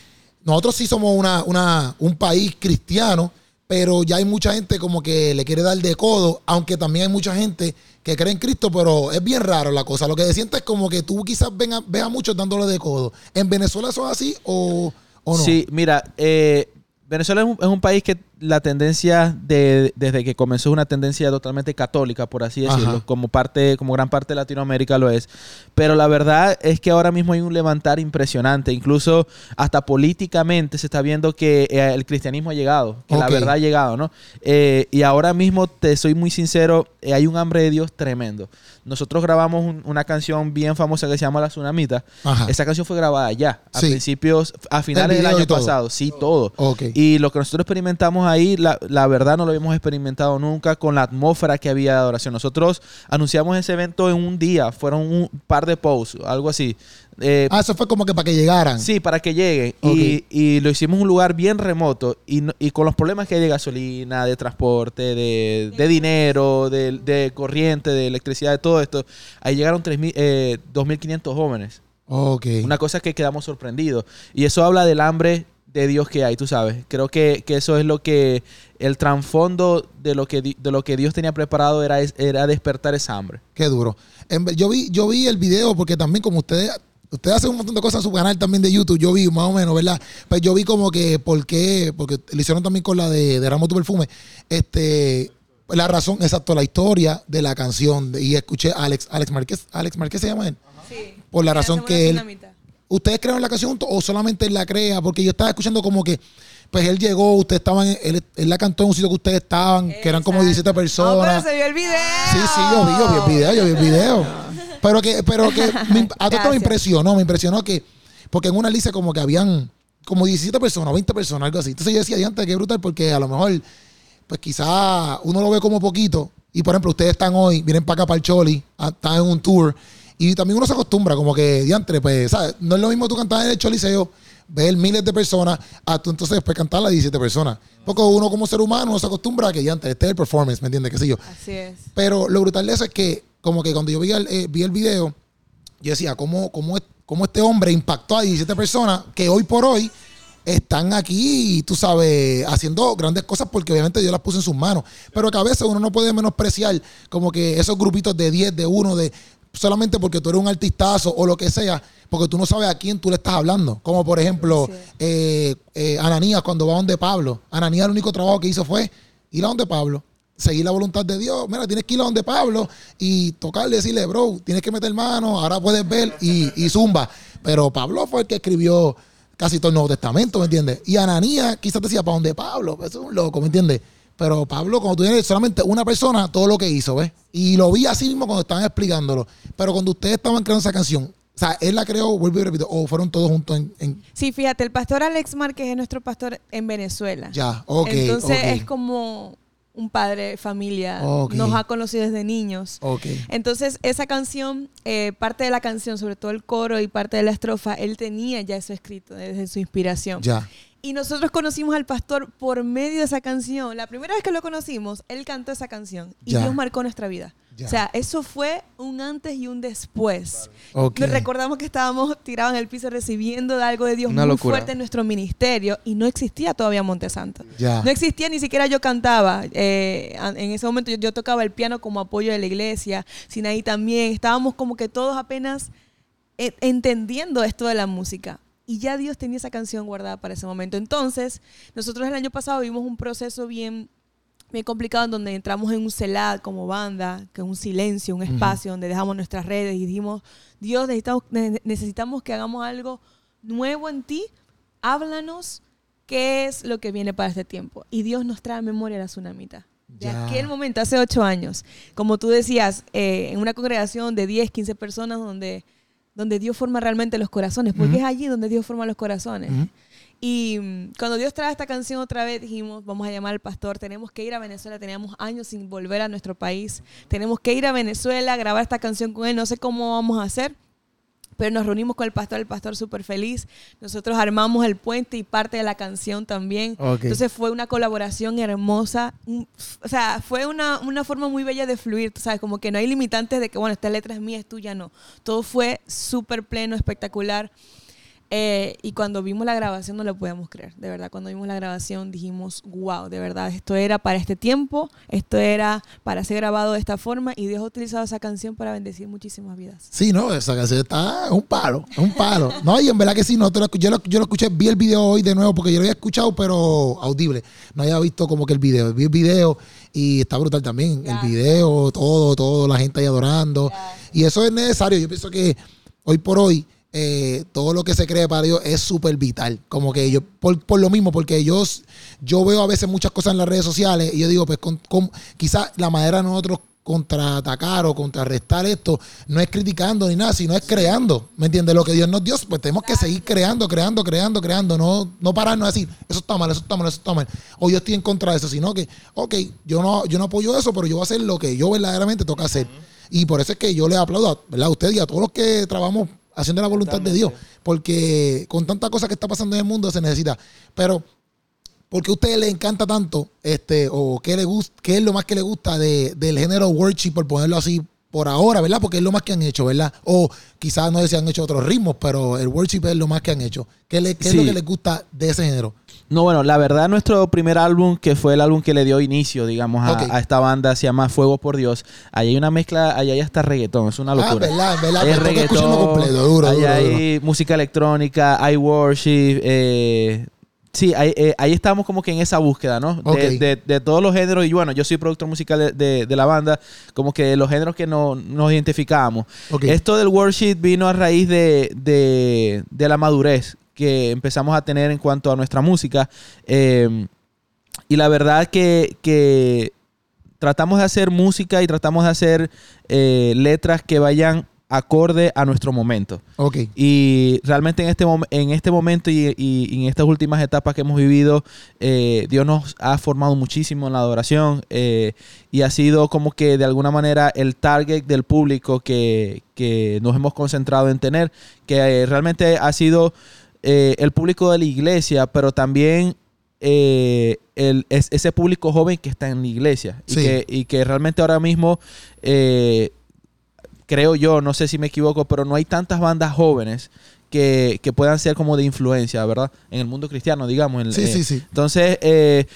nosotros sí somos una, una, un país cristiano, pero ya hay mucha gente como que le quiere dar de codo, aunque también hay mucha gente que cree en Cristo, pero es bien raro la cosa. Lo que sientes es como que tú quizás veas a muchos dándole de codo. ¿En Venezuela eso es así o, o no? Sí, mira, eh, Venezuela es un, es un, país que la tendencia de, desde que comenzó es una tendencia totalmente católica, por así decirlo, Ajá. como parte, como gran parte de Latinoamérica lo es. Pero la verdad es que ahora mismo hay un levantar impresionante, incluso hasta políticamente se está viendo que eh, el cristianismo ha llegado, que okay. la verdad ha llegado, ¿no? Eh, y ahora mismo, te soy muy sincero, eh, hay un hambre de Dios tremendo. Nosotros grabamos un, una canción bien famosa que se llama La Tsunamita. Ajá. Esa canción fue grabada allá, a sí. principios, a finales del año pasado. Sí, todo. Okay. Y lo que nosotros experimentamos ahí, la, la, verdad no lo habíamos experimentado nunca con la atmósfera que había de adoración. Nosotros anunciamos ese evento en un día, fueron un par de posts, algo así. Eh, ah, eso fue como que para que llegaran. Sí, para que lleguen. Okay. Y, y, lo hicimos en un lugar bien remoto y, y, con los problemas que hay de gasolina, de transporte, de, de dinero, de, de, corriente, de electricidad, de todo esto, ahí llegaron 3, eh, 2.500 jóvenes. Okay. Una cosa que quedamos sorprendidos. Y eso habla del hambre de Dios que hay, tú sabes. Creo que, que eso es lo que el trasfondo de lo que de lo que Dios tenía preparado era, era despertar esa hambre. Qué duro. Yo vi, yo vi el video porque también como ustedes Ustedes hacen un montón de cosas en su canal también de YouTube. Yo vi más o menos, ¿verdad? Pues yo vi como que, ¿por qué? Porque lo hicieron también con la de, de Ramo tu Perfume. Este, la razón, exacto, la historia de la canción. Y escuché a Alex, Alex Márquez, Alex Márquez se llama él. Sí. Por la razón que él. ¿Ustedes crearon la canción o solamente él la crea? Porque yo estaba escuchando como que pues él llegó, ustedes estaban, él, él, la cantó en un sitio que ustedes estaban, Exacto. que eran como 17 personas. No, pero se vio el video. Sí, sí, yo vi, yo vi el video, yo vi el video. <laughs> Pero que, pero que me, a todo me impresionó, me impresionó que, porque en una lista como que habían como 17 personas, 20 personas, algo así. Entonces yo decía, antes qué brutal, porque a lo mejor, pues quizá uno lo ve como poquito. Y por ejemplo, ustedes están hoy, vienen para acá para el Choli, están en un tour. Y también uno se acostumbra, como que, diantre, pues, ¿sabes? No es lo mismo tú cantar en el Choliseo ver miles de personas a tú entonces después cantar a 17 personas. Porque uno como ser humano no se acostumbra a que antes este es el performance, ¿me entiendes? ¿Qué sé yo? Así es. Pero lo brutal de eso es que como que cuando yo vi el, eh, vi el video, yo decía, ¿cómo, cómo, cómo este hombre impactó a 17 personas que hoy por hoy están aquí, tú sabes, haciendo grandes cosas porque obviamente Dios las puso en sus manos. Pero que a veces uno no puede menospreciar como que esos grupitos de 10, de 1, de solamente porque tú eres un artistazo o lo que sea, porque tú no sabes a quién tú le estás hablando. Como por ejemplo, sí. eh, eh, Ananías cuando va donde Pablo. Ananías el único trabajo que hizo fue ir a donde Pablo, seguir la voluntad de Dios. Mira, tienes que ir a donde Pablo y tocarle, decirle, bro, tienes que meter mano, ahora puedes ver y, y zumba. Pero Pablo fue el que escribió casi todo el Nuevo Testamento, ¿me entiendes? Y Ananías quizás decía, ¿para dónde Pablo? Eso es un loco, ¿me entiendes? Pero Pablo, cuando tú tienes solamente una persona, todo lo que hizo, ¿ves? Y lo vi así mismo cuando estaban explicándolo. Pero cuando ustedes estaban creando esa canción, o sea, él la creó, vuelvo y repito, o fueron todos juntos en, en... Sí, fíjate, el pastor Alex Márquez es nuestro pastor en Venezuela. Ya, ok. Entonces okay. es como un padre, familia, Okay. nos ha conocido desde niños. Ok. Entonces, esa canción, eh, parte de la canción, sobre todo el coro y parte de la estrofa, él tenía ya eso escrito desde su inspiración. Ya. Y nosotros conocimos al pastor por medio de esa canción. La primera vez que lo conocimos, él cantó esa canción y Ya. Dios marcó nuestra vida. Ya. O sea, eso fue un antes y un después. Ok. Nos recordamos que estábamos tirados en el piso recibiendo de algo de Dios Una muy locura. fuerte en nuestro ministerio y no existía todavía Montesanto. Ya. No existía, ni siquiera yo cantaba. Eh, en ese momento yo, yo tocaba el piano como apoyo de la iglesia, Sinaí también. Estábamos como que todos apenas eh, entendiendo esto de la música. Y ya Dios tenía esa canción guardada para ese momento. Entonces, nosotros el año pasado vimos un proceso bien, bien complicado en donde entramos en un celad como banda, que es un silencio, un espacio donde dejamos nuestras redes y dijimos, Dios, necesitamos, ne- necesitamos que hagamos algo nuevo en ti. Háblanos qué es lo que viene para este tiempo. Y Dios nos trae a memoria la tsunamita. De Ya. aquel momento, hace ocho años, como tú decías, eh, en una congregación de 10, 15 personas donde, donde Dios forma realmente los corazones, porque es allí donde Dios forma los corazones. Y mm, cuando Dios trae esta canción otra vez, dijimos, vamos a llamar al pastor, tenemos que ir a Venezuela, teníamos años sin volver a nuestro país, tenemos que ir a Venezuela, grabar esta canción con él, no sé cómo vamos a hacer, pero nos reunimos con el pastor, el pastor súper feliz, nosotros armamos el puente y parte de la canción también, Ok. entonces fue una colaboración hermosa, o sea, fue una, una forma muy bella de fluir, sabes, como que no hay limitantes de que, bueno, esta letra es mía, es tuya, no, todo fue súper pleno, espectacular. Eh, y cuando vimos la grabación no lo podíamos creer, de verdad. Cuando vimos la grabación dijimos, wow, de verdad, esto era para este tiempo, esto era para ser grabado de esta forma y Dios ha utilizado esa canción para bendecir muchísimas vidas. Sí, no, esa canción está es un palo, es un palo. No, y en verdad que sí, no, yo, lo, yo lo escuché, vi el video hoy de nuevo porque yo lo había escuchado, pero audible. No había visto como que el video. Vi el video y está brutal también. El video, todo, todo, la gente ahí adorando. Y eso es necesario. Yo pienso que hoy por hoy eh, todo lo que se cree para Dios es súper vital. Como que yo, por, lo mismo, porque yo, yo veo a veces muchas cosas en las redes sociales y yo digo, pues con, quizás la manera de nosotros contraatacar o contrarrestar esto no es criticando ni nada, sino es creando. ¿Me entiendes? Lo que Dios nos dio, pues tenemos que seguir creando, creando, creando, creando. No, no pararnos a decir, eso está mal, eso está mal, eso está mal. O yo estoy en contra de eso, sino que, ok, yo no, yo no apoyo eso, pero yo voy a hacer lo que yo verdaderamente toca hacer. Y por eso es que yo le aplaudo ¿verdad? a usted y a todos los que trabajamos haciendo la voluntad de Dios. Porque con tanta cosa que está pasando en el mundo se necesita. Pero, ¿por qué a usted le encanta tanto? Este, o qué le gusta, qué es lo más que le gusta de, del género worship, por ponerlo así, por ahora, ¿verdad? Porque es lo más que han hecho, ¿verdad? O quizás no sé si han hecho otros ritmos, pero el worship es lo más que han hecho. ¿Qué, le, qué es lo que les gusta de ese género? No, bueno, la verdad, nuestro primer álbum, que fue el álbum que le dio inicio, digamos, a, esta banda, se llama Fuego por Dios. Ahí hay una mezcla, ahí hay hasta reggaetón, es una ah, locura. Ah, verdad, verdad. Es reggaetón, completo, duro, ahí hay música electrónica, hay worship, eh, Sí, ahí, eh, ahí, estamos como que en esa búsqueda, ¿no? De, todos los géneros. Y bueno, yo soy productor musical de, la banda, como que los géneros que no, nos identificábamos. Esto del worship vino a raíz de, la madurez que empezamos a tener en cuanto a nuestra música. Em, y la verdad que, que, tratamos de hacer música y tratamos de hacer eh, letras que vayan acorde a nuestro momento. Ok. Y realmente en este, en este momento y, en estas últimas etapas que hemos vivido, eh, Dios nos ha formado muchísimo en la adoración eh, y ha sido como que de alguna manera el target del público que, nos hemos concentrado en tener, que realmente ha sido eh, el público de la iglesia, pero también el, ese público joven que está en la iglesia y, que, y que realmente ahora mismo creo yo, no sé si me equivoco, pero no hay tantas bandas jóvenes que, puedan ser como de influencia, ¿verdad? En el mundo cristiano, digamos. sí, sí, sí. Entonces, eh,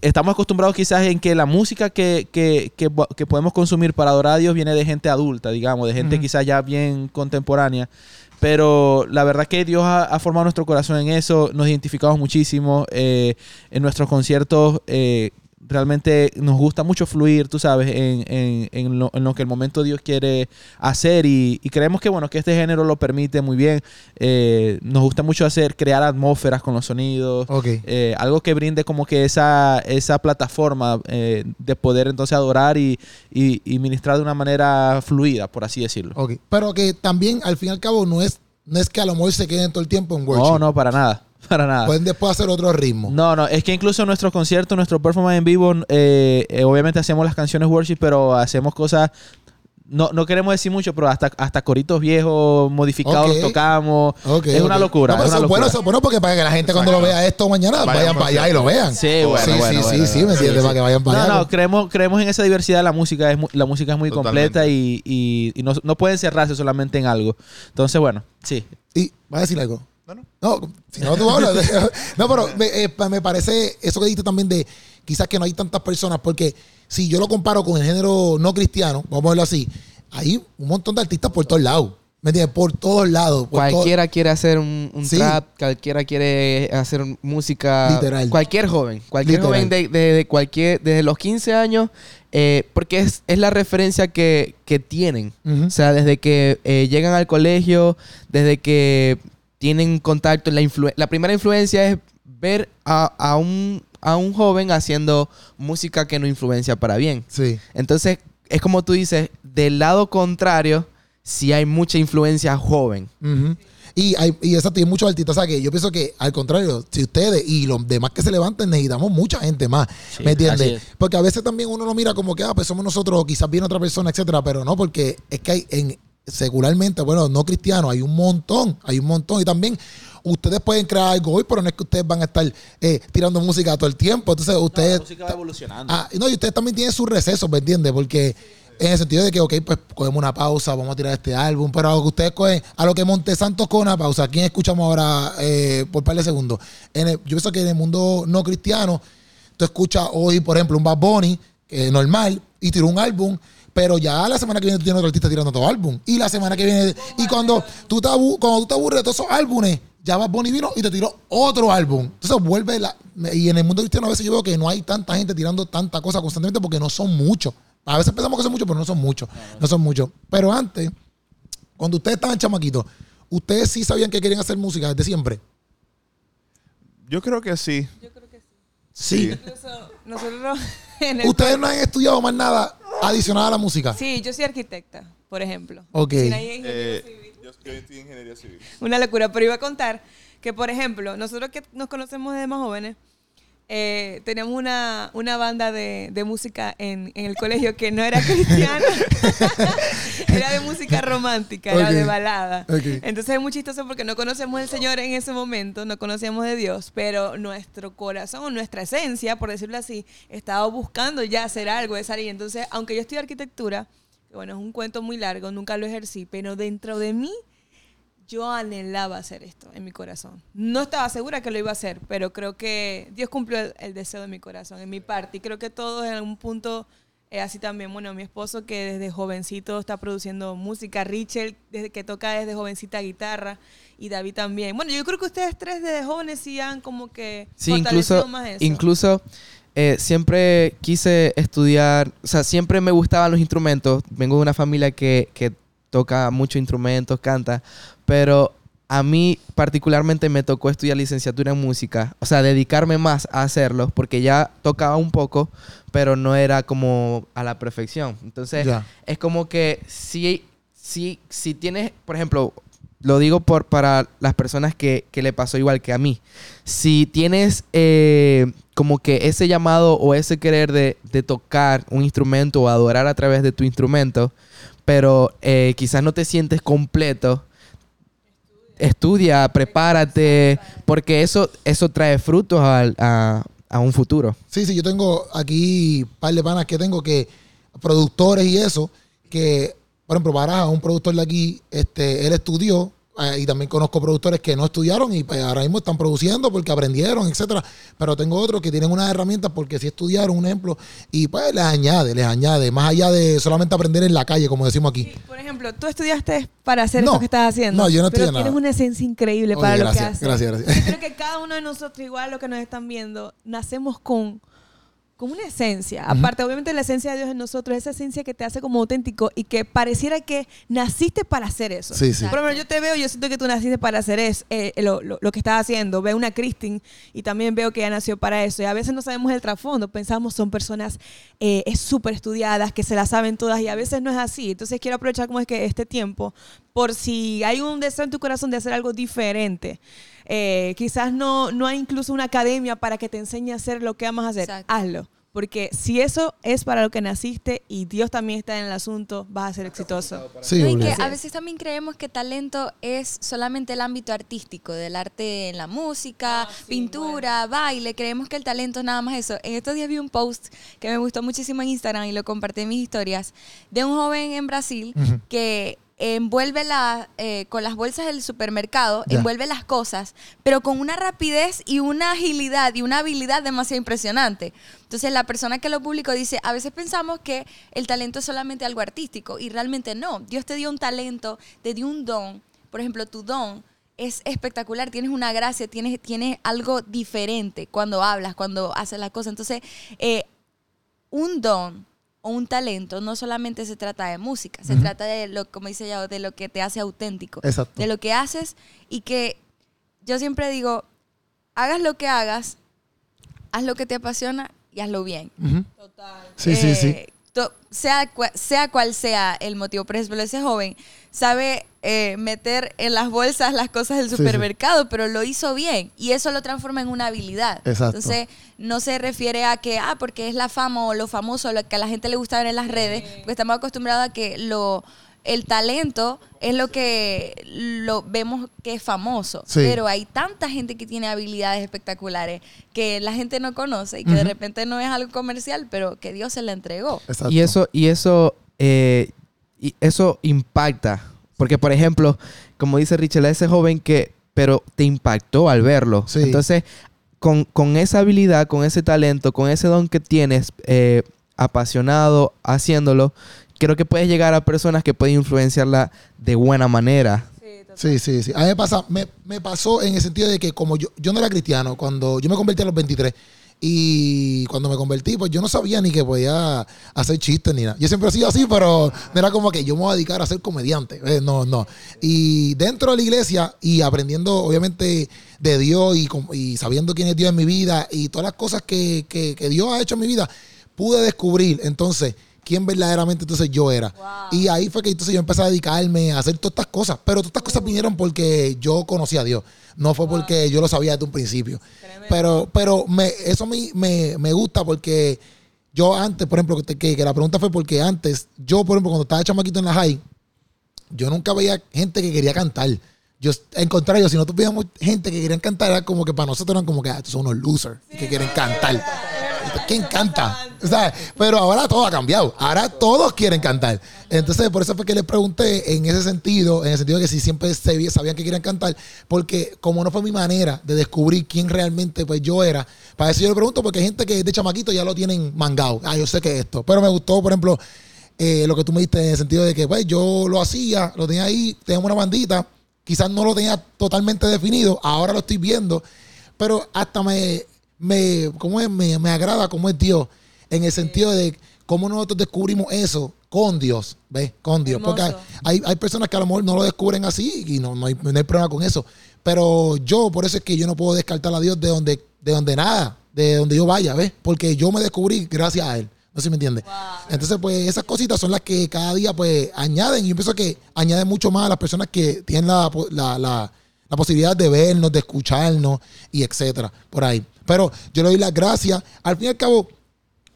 estamos acostumbrados quizás en que la música que, podemos consumir para adorar a Dios viene de gente adulta, digamos, de gente quizás ya bien contemporánea. Pero la verdad que Dios ha, formado nuestro corazón en eso, nos identificamos muchísimo. Eh, en nuestros conciertos eh, realmente nos gusta mucho fluir, tú sabes, en, en, en, lo, que el momento Dios quiere hacer y, creemos que, bueno, que este género lo permite muy bien. Eh, nos gusta mucho hacer, crear atmósferas con los sonidos, eh, algo que brinde como que esa, esa plataforma eh, de poder entonces adorar y, y, ministrar de una manera fluida, por así decirlo. Pero que también, al fin y al cabo, no es, no es que a lo mejor se queden todo el tiempo en worship. No, no, para nada. <laughs> Para nada. Pueden después hacer otro ritmo. No, no, es que incluso nuestro concierto, nuestro performance en vivo, eh, eh, obviamente hacemos las canciones worship, pero hacemos cosas no, no queremos decir mucho, pero hasta, hasta coritos viejos modificados los tocamos. es una locura. es una locura. Bueno, bueno, porque para que la gente cuando lo vea esto mañana vayan, para allá y lo vean. Sí, bueno, sí, sí, sí, sí, me entiendes, para que vayan para allá. No, no, creemos, creemos en esa diversidad de la música. Es, la música es muy completa y, y, y no, no, pueden cerrarse solamente en algo. Entonces, bueno, sí. ¿Y vas a decir algo? No, si no tú hablas. <laughs> no, pero eh, me, parece eso que dijiste también de quizás que no hay tantas personas, porque si yo lo comparo con el género no cristiano, vamos a verlo así, hay un montón de artistas por todos lados. ¿Me entiendes? Por todos lados. cualquiera quiere hacer un, trap, cualquiera quiere hacer música. Literal. Cualquier joven. Cualquier joven de, cualquier, desde los 15 años, eh, porque es, la referencia que, tienen. O sea, desde que eh, llegan al colegio, desde que tienen contacto. La, la primera influencia es ver a, un, a un joven haciendo música que no influencia para bien. Sí. Entonces, es como tú dices, del lado contrario, sí hay mucha influencia joven. Y hay, y eso tiene muchos artistas. O sea, que yo pienso que al contrario, si ustedes y los demás que se levanten, necesitamos mucha gente más. ¿Me entiendes? Porque a veces también uno lo mira como que, ah, pues somos nosotros, o quizás viene otra persona, etcétera. Pero no, porque es que hay en secularmente, bueno, no cristiano, hay un montón, hay un montón. Y también ustedes pueden crear algo hoy, pero no es que ustedes van a estar eh, tirando música todo el tiempo. Entonces, ustedes. la música va evolucionando. Ah, no, y ustedes también tienen sus recesos, ¿me entiendes? Porque En el sentido de que, ok, pues cogemos una pausa, vamos a tirar este álbum, pero a lo que ustedes cogen, a lo que Montesantos coge una pausa, ¿quién escuchamos ahora eh, por par de segundos? En el- yo pienso que en el mundo no cristiano, tú escuchas hoy, por ejemplo, un Bad Bunny, que es normal, y tiró un álbum, pero ya la semana que viene tú tienes otro artista tirando otro álbum. Y la semana que viene, y cuando tú te, abu- cuando tú te aburres de todos esos álbumes, ya Bad Bunny vino y te tiró otro álbum. Entonces vuelve la... Y en el mundo cristiano a veces yo veo que no hay tanta gente tirando tanta cosa constantemente porque no son muchos. A veces pensamos que son muchos, pero no son muchos. No son muchos. Pero antes, cuando ustedes estaban chamaquitos, ¿ustedes sí sabían que querían hacer música desde siempre? Yo creo que sí. Yo creo que sí. Sí. Incluso nosotros ¿Ustedes no han estudiado más nada adicional a la música? Sí, yo soy arquitecta, por ejemplo. Ok. Eh, civil. yo, yo estoy en ingeniería civil. Una locura, pero iba a contar que, por ejemplo, nosotros que nos conocemos desde más jóvenes, eh, teníamos una, una banda de, de música en, en el colegio que no era <laughs> cristiana, <laughs> era de música romántica, era de balada. Entonces es muy chistoso porque no conocemos al Señor en ese momento, no conocíamos de Dios, pero nuestro corazón, nuestra esencia, por decirlo así, estaba buscando ya hacer algo de salir. Entonces, aunque yo estudié arquitectura, bueno, es un cuento muy largo, nunca lo ejercí, pero dentro de mí yo anhelaba hacer esto en mi corazón. No estaba segura que lo iba a hacer, pero creo que Dios cumplió el, el deseo de mi corazón, en mi parte. Y creo que todos en algún punto, eh, así también, bueno, mi esposo que desde jovencito está produciendo música, Richard desde que toca desde jovencita guitarra y David también. Bueno, yo creo que ustedes tres desde jóvenes sí han como que Sí, fortalecido incluso, más eso. incluso eh, siempre quise estudiar, o sea, siempre me gustaban los instrumentos. Vengo de una familia que, que toca muchos instrumentos, canta, pero a mí particularmente me tocó estudiar licenciatura en música, o sea, dedicarme más a hacerlo, porque ya tocaba un poco, pero no era como a la perfección. Entonces, Ya. es como que si, si, si tienes, por ejemplo, lo digo por, para las personas que, que le pasó igual que a mí. Si tienes eh, como que ese llamado o ese querer de, de tocar un instrumento o adorar a través de tu instrumento, pero eh, quizás no te sientes completo, estudia, prepárate, porque eso, eso trae frutos al- a, a un futuro. Sí, sí, yo tengo aquí un par de panas que tengo que, productores y eso, que, por ejemplo, Baraja, un productor de aquí, este, él estudió, eh, y también conozco productores que no estudiaron y pues, ahora mismo están produciendo porque aprendieron, etcétera. Pero tengo otros que tienen unas herramientas porque sí estudiaron, un ejemplo, y pues les añade, les añade, más allá de solamente aprender en la calle, como decimos aquí. Sí, por ejemplo, tú estudiaste para hacer No. esto que estás haciendo. No, yo no pero estudié tienes nada. una esencia increíble Oye, para lo que haces. gracias, gracias. Yo creo que cada uno de nosotros, igual los que nos están viendo, nacemos con, con una esencia. Aparte, obviamente, la esencia de Dios en nosotros, esa esencia que te hace como auténtico y que pareciera que naciste para hacer eso. Sí, sí. Por ejemplo, yo te veo, yo siento que tú naciste para hacer eso, eh, lo, lo- lo que estás haciendo. Veo una Christine y también veo que ella nació para eso. Y a veces no sabemos el trasfondo, pensamos son personas eh, súper estudiadas, que se la saben todas y a veces no es así. Entonces quiero aprovechar como es que este tiempo, por si hay un deseo en tu corazón de hacer algo diferente. Eh, quizás no, no hay incluso una academia para que te enseñe a hacer lo que amas hacer. Exacto. Hazlo. Porque si eso es para lo que naciste y Dios también está en el asunto, vas a ser exitoso. Sí, No, y que a veces también creemos que talento es solamente el ámbito artístico, del arte en la música, pintura, baile. Creemos que el talento es nada más eso. En estos días vi un post que me gustó muchísimo en Instagram y lo compartí en mis historias de un joven en Brasil que envuelve la, eh, con las bolsas del supermercado, Ya. envuelve las cosas, pero con una rapidez y una agilidad y una habilidad demasiado impresionante. Entonces la persona que lo publicó dice, a veces pensamos que el talento es solamente algo artístico y realmente no. Dios te dio un talento, te dio un don. Por ejemplo, tu don es espectacular, tienes una gracia, tienes, tienes algo diferente cuando hablas, cuando haces las cosas. Entonces, eh, un don o un talento no solamente se trata de música, se trata de lo, como dice ya, de lo que te hace auténtico, Exacto. de lo que haces y que yo siempre digo, hagas lo que hagas, haz lo que te apasiona y hazlo bien. Ujú. Sí, sí, sí. Eh, sea, sea cual sea el motivo, por ejemplo, ese joven sabe eh, meter en las bolsas las cosas del Sí, sí. supermercado, pero lo hizo bien y eso lo transforma en una habilidad. Exacto. Entonces, no se refiere a que, ah, porque es la fama o lo famoso, lo que a la gente le gusta ver en las redes, porque estamos acostumbrados a que lo el talento es lo que lo vemos que es famoso, Sí. pero hay tanta gente que tiene habilidades espectaculares que la gente no conoce y que de repente no es algo comercial, pero que Dios se la entregó. Exacto. Y eso, y eso eh, y eso impacta. Porque, por ejemplo, como dice Richel, ese joven que, pero te impactó al verlo. Sí. Entonces, con, con esa habilidad, con ese talento, con ese don que tienes, eh, apasionado haciéndolo, creo que puedes llegar a personas que pueden influenciarla de buena manera. Sí, sí, sí. A mí me, pasa, me, me pasó en el sentido de que como yo, yo no era cristiano, cuando yo me convertí a los 23 y cuando me convertí, pues yo no sabía ni que podía hacer chistes ni nada. Yo siempre he sido así, pero no era como que yo me voy a dedicar a ser comediante. Eh, no, no. Y dentro de la iglesia y aprendiendo obviamente de Dios y, y sabiendo quién es Dios en mi vida y todas las cosas que, que- que Dios ha hecho en mi vida, pude descubrir entonces quién verdaderamente entonces yo era. Y ahí fue que entonces yo empecé a dedicarme a hacer todas estas cosas. Pero todas estas cosas vinieron porque yo conocí a Dios. No fue porque yo lo sabía desde un principio. Pero, pero me, eso me, me, me gusta porque yo antes, por ejemplo, que, que- que la pregunta fue porque antes, yo, por ejemplo, cuando estaba chamaquito en la high, yo nunca veía gente que quería cantar. Yo, en contrario, si nosotros veíamos gente que querían cantar, era como que para nosotros eran como que ah, estos son unos losers que quieren cantar. ¿Quién canta? O sea, pero ahora todo ha cambiado. Ahora todos quieren cantar. Entonces, por eso fue que les pregunté en ese sentido, en el sentido de que si siempre sabían que querían cantar, porque como no fue mi manera de descubrir quién realmente pues yo era, para eso yo le pregunto, porque hay gente que de chamaquito ya lo tienen mangado. Ah, yo sé que es esto. Pero me gustó, por ejemplo, eh, lo que tú me diste en el sentido de que pues yo lo hacía, lo tenía ahí, teníamos una bandita, quizás no lo tenía totalmente definido, ahora lo estoy viendo, pero hasta me, me, ¿cómo es? me, me agrada cómo es Dios, en el sentido de cómo nosotros descubrimos eso con Dios, ¿ves? Con Dios. Porque hay, hay, personas que a lo mejor no lo descubren así y no, no, hay, no hay problema con eso. Pero yo, por eso es que yo no puedo descartar a Dios de donde, de donde nada, de donde yo vaya, ¿ves? Porque yo me descubrí gracias a Él. No sé si me entiendes. Entonces, pues esas cositas son las que cada día pues añaden. Y yo pienso que añaden mucho más a las personas que tienen la, la, la, la posibilidad de vernos, de escucharnos y etcétera, por ahí. Pero yo le doy las gracias. Al fin y al cabo,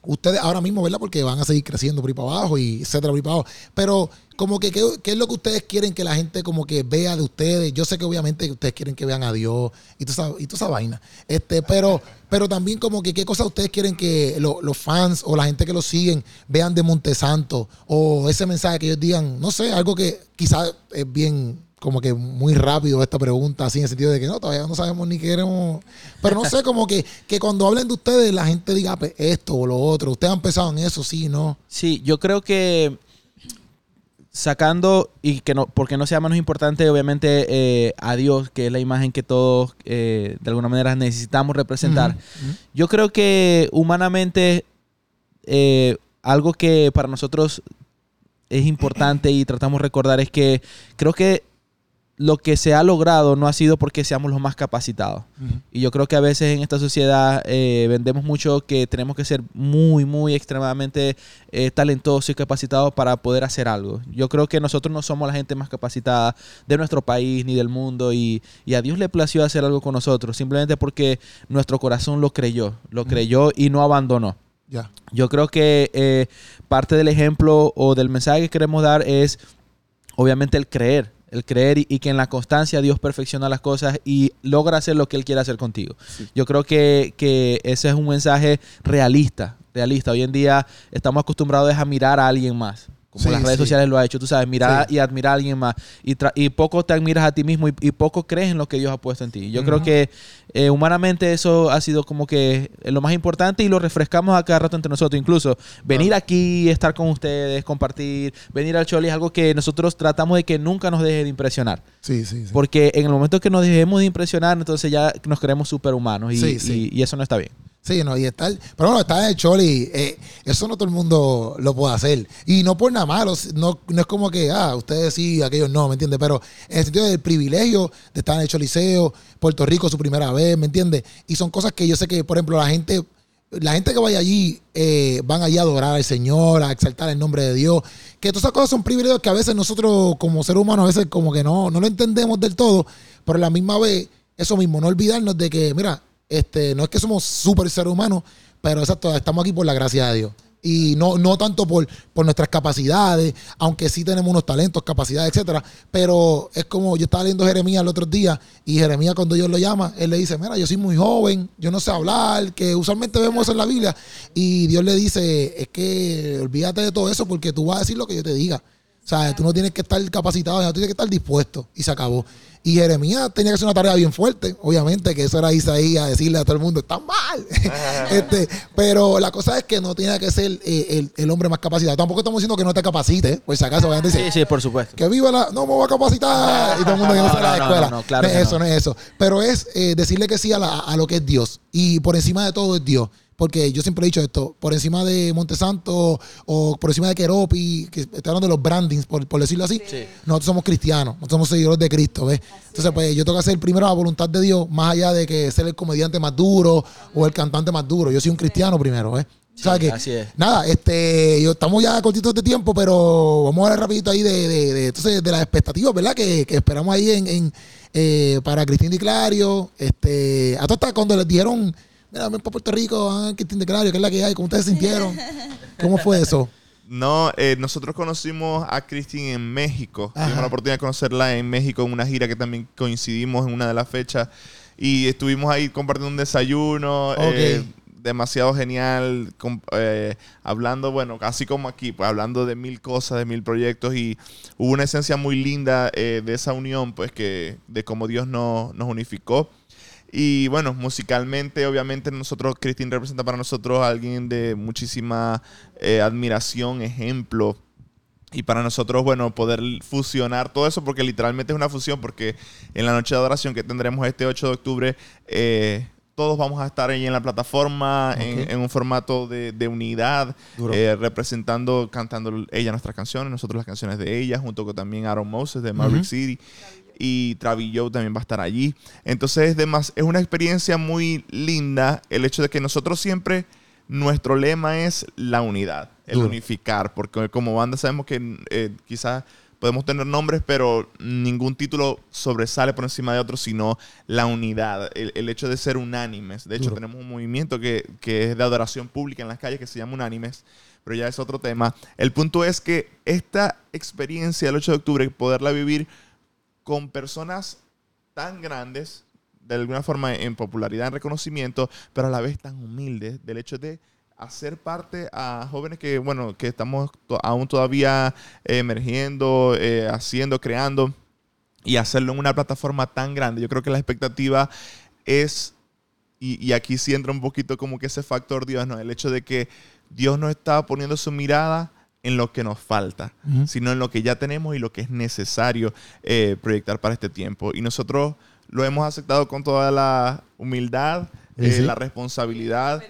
ustedes ahora mismo, ¿verdad? Porque van a seguir creciendo por ahí para abajo y etcétera, por ahí para abajo. Pero, como que, ¿qué, es lo que ustedes quieren que la gente como que vea de ustedes? Yo sé que obviamente ustedes quieren que vean a Dios y toda esa, y toda esa vaina. Este, pero, pero también como que qué cosas ustedes quieren que lo- los fans o la gente que los siguen vean de Montesanto o ese mensaje que ellos digan, no sé, algo que quizás es bien como que muy rápido esta pregunta, así en el sentido de que no, todavía no sabemos ni queremos. Pero no sé, como que, que cuando hablen de ustedes, la gente diga "Pues, esto o lo otro. Ustedes han pensado en eso, sí, no. Sí, yo creo que sacando y que no, porque no sea menos importante, obviamente, eh, a Dios, que es la imagen que todos eh, de alguna manera necesitamos representar. Yo creo que humanamente eh, algo que para nosotros es importante y tratamos de recordar es que creo que lo que se ha logrado no ha sido porque seamos los más capacitados. Y yo creo que a veces en esta sociedad eh, vendemos mucho que tenemos que ser muy, muy extremadamente eh, talentosos y capacitados para poder hacer algo. Yo creo que nosotros no somos la gente más capacitada de nuestro país ni del mundo y, y a Dios le plació hacer algo con nosotros, simplemente porque nuestro corazón lo creyó, lo creyó y no abandonó. Ya. Yo creo que eh, parte del ejemplo o del mensaje que queremos dar es obviamente el creer, el creer y, y que en la constancia Dios perfecciona las cosas y logra hacer lo que Él quiere hacer contigo. Yo creo que, que ese es un mensaje realista, realista. Hoy en día estamos acostumbrados a mirar a alguien más. Como Sí, las redes sí. sociales lo ha hecho, tú sabes, mirar Sí. y admirar a alguien más. Y, tra- y poco te admiras a ti mismo y, y poco crees en lo que Dios ha puesto en ti. Yo creo que eh, humanamente eso ha sido como que lo más importante y lo refrescamos a cada rato entre nosotros. Incluso venir aquí, estar con ustedes, compartir, venir al Choli es algo que nosotros tratamos de que nunca nos deje de impresionar. Sí, sí, sí. Porque en el momento que nos dejemos de impresionar, entonces ya nos creemos superhumanos y- y eso no está bien. Sí, no, y estar. Pero bueno, estar en el Choli, eh, eso no todo el mundo lo puede hacer. Y no por nada malo, no, no es como que, ah, ustedes sí, aquellos no, ¿me entiendes? Pero en el sentido del privilegio de estar en el Choliseo, Puerto Rico su primera vez, ¿me entiendes? Y son cosas que yo sé que, por ejemplo, la gente. La gente que vaya allí eh, van allí a adorar al Señor, a exaltar el nombre de Dios. Que todas esas cosas son privilegios que a veces nosotros, como seres humanos, a veces como que no, no lo entendemos del todo. Pero a la misma vez, eso mismo, no olvidarnos de que, mira, este, no es que somos súper seres humanos, pero exacto, estamos aquí por la gracia de Dios. Y no, no tanto por, por nuestras capacidades, aunque sí tenemos unos talentos, capacidades, etcétera. Pero es como yo estaba leyendo Jeremías el otro día, y Jeremías, cuando Dios lo llama, él le dice: Mira, yo soy muy joven, yo no sé hablar, que usualmente vemos eso en la Biblia. Y Dios le dice: Es que olvídate de todo eso porque tú vas a decir lo que yo te diga. O sea, tú no tienes que estar capacitado, tú tienes que estar dispuesto. Y se acabó. Y Jeremías tenía que hacer una tarea bien fuerte, obviamente, que eso era Isaías decirle a todo el mundo, está mal. <laughs> este, pero la cosa es que no tiene que ser eh, el, hombre más capacitado. Tampoco estamos diciendo que no te capacite, pues si acaso vayan a decir, sí, sí, por supuesto. Que viva la, no me voy a capacitar. Y todo el mundo que no, la escuela. No, claro no es eso, no. es eso. Pero es eh, decirle que sí a, a lo que es Dios. Y por encima de todo es Dios porque yo siempre he dicho esto, por encima de Montesanto o por encima de Keropi, que estoy hablando de los brandings, por, decirlo así, nosotros somos cristianos, nosotros somos seguidores de Cristo, ¿ves? Entonces, pues yo tengo que hacer primero la voluntad de Dios, más allá de que ser el comediante más duro o el cantante más duro. Yo soy un cristiano primero, ¿ves? o sea que, así es. nada, este, yo, estamos ya cortitos de tiempo, pero vamos a hablar rapidito ahí de, de, entonces, de las expectativas, ¿verdad? Que, esperamos ahí en, eh, para Cristín Di Clario. Este, hasta cuando les dieron mira, para Puerto Rico, tiene claro, que es la que hay, ¿cómo ustedes sintieron? ¿Cómo fue eso? No, eh, nosotros conocimos a Christine en México. Tuvimos la oportunidad de conocerla en México en una gira que también coincidimos en una de las fechas. Y estuvimos ahí compartiendo un desayuno. Eh, demasiado genial, eh, hablando, bueno, casi como aquí, pues hablando de mil cosas, de mil proyectos y hubo una esencia muy linda de esa unión, pues que de cómo Dios nos unificó. Y bueno, musicalmente, obviamente, nosotros, Cristín representa para nosotros a alguien de muchísima eh, admiración, ejemplo. Y para nosotros, bueno, poder fusionar todo eso, porque literalmente es una fusión, porque en la noche de adoración que tendremos este 8 de octubre, eh, todos vamos a estar ahí en la plataforma, en, un formato de, unidad, eh, representando, cantando ella nuestras canciones, nosotros las canciones de ella, junto con también Aaron Moses de Maverick City y Travillo también va a estar allí. Entonces es, es una experiencia muy linda el hecho de que nosotros siempre, nuestro lema es la unidad, el unificar, porque como banda sabemos que eh, quizás podemos tener nombres, pero ningún título sobresale por encima de otro, sino la unidad, el, hecho de ser unánimes. De hecho, tenemos un movimiento que, que, es de adoración pública en las calles que se llama Unánimes, pero ya es otro tema. El punto es que esta experiencia del 8 de octubre, poderla vivir con personas tan grandes, de alguna forma en popularidad, en reconocimiento, pero a la vez tan humildes, del hecho de hacer parte a jóvenes que, bueno, que estamos aún todavía emergiendo, eh, haciendo, creando, y hacerlo en una plataforma tan grande. Yo creo que la expectativa es, y, y aquí sí entra un poquito como que ese factor Dios, ¿no? El hecho de que Dios nos está poniendo su mirada en lo que nos falta, sino en lo que ya tenemos y lo que es necesario eh, proyectar para este tiempo. Y nosotros lo hemos aceptado con toda la humildad, eh, la responsabilidad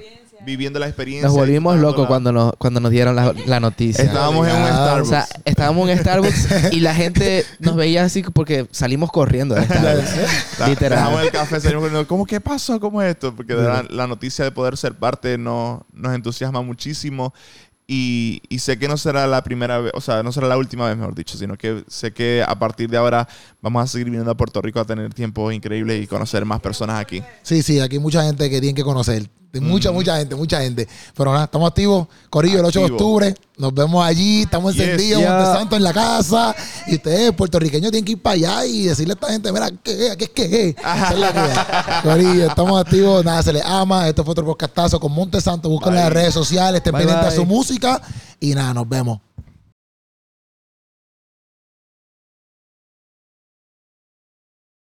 viviendo la experiencia. Nos volvimos locos cuando nos, cuando nos dieron la, noticia. Estábamos en un Starbucks. O sea, estábamos en un Starbucks y la gente nos veía así porque salimos corriendo de Starbucks. Literal. el café, salimos ¿Cómo qué pasó? ¿Cómo es esto? Porque la, la, noticia de poder ser parte nos, nos entusiasma muchísimo y, sé que no será la primera vez, o sea, no será la última vez, mejor dicho, sino que sé que a partir de ahora vamos a seguir viniendo a Puerto Rico a tener tiempos increíbles y conocer más personas aquí. Sí, sí, aquí hay mucha gente que tiene que conocer. Mucha, mucha gente, mucha gente. Pero nada, estamos activos. Corillo, el 8 de octubre. Nos vemos allí. Estamos encendidos, Monte Santo en la casa. Y ustedes, puertorriqueños, tienen que ir para allá y decirle a esta gente: Mira, ¿qué es? ¿Qué es? ¿Qué es? Corillo, estamos activos. Nada, se les ama. Esto fue otro podcastazo con Monte Santo. Busquen las redes sociales. Estén pendientes a su música. Y nada, nos vemos.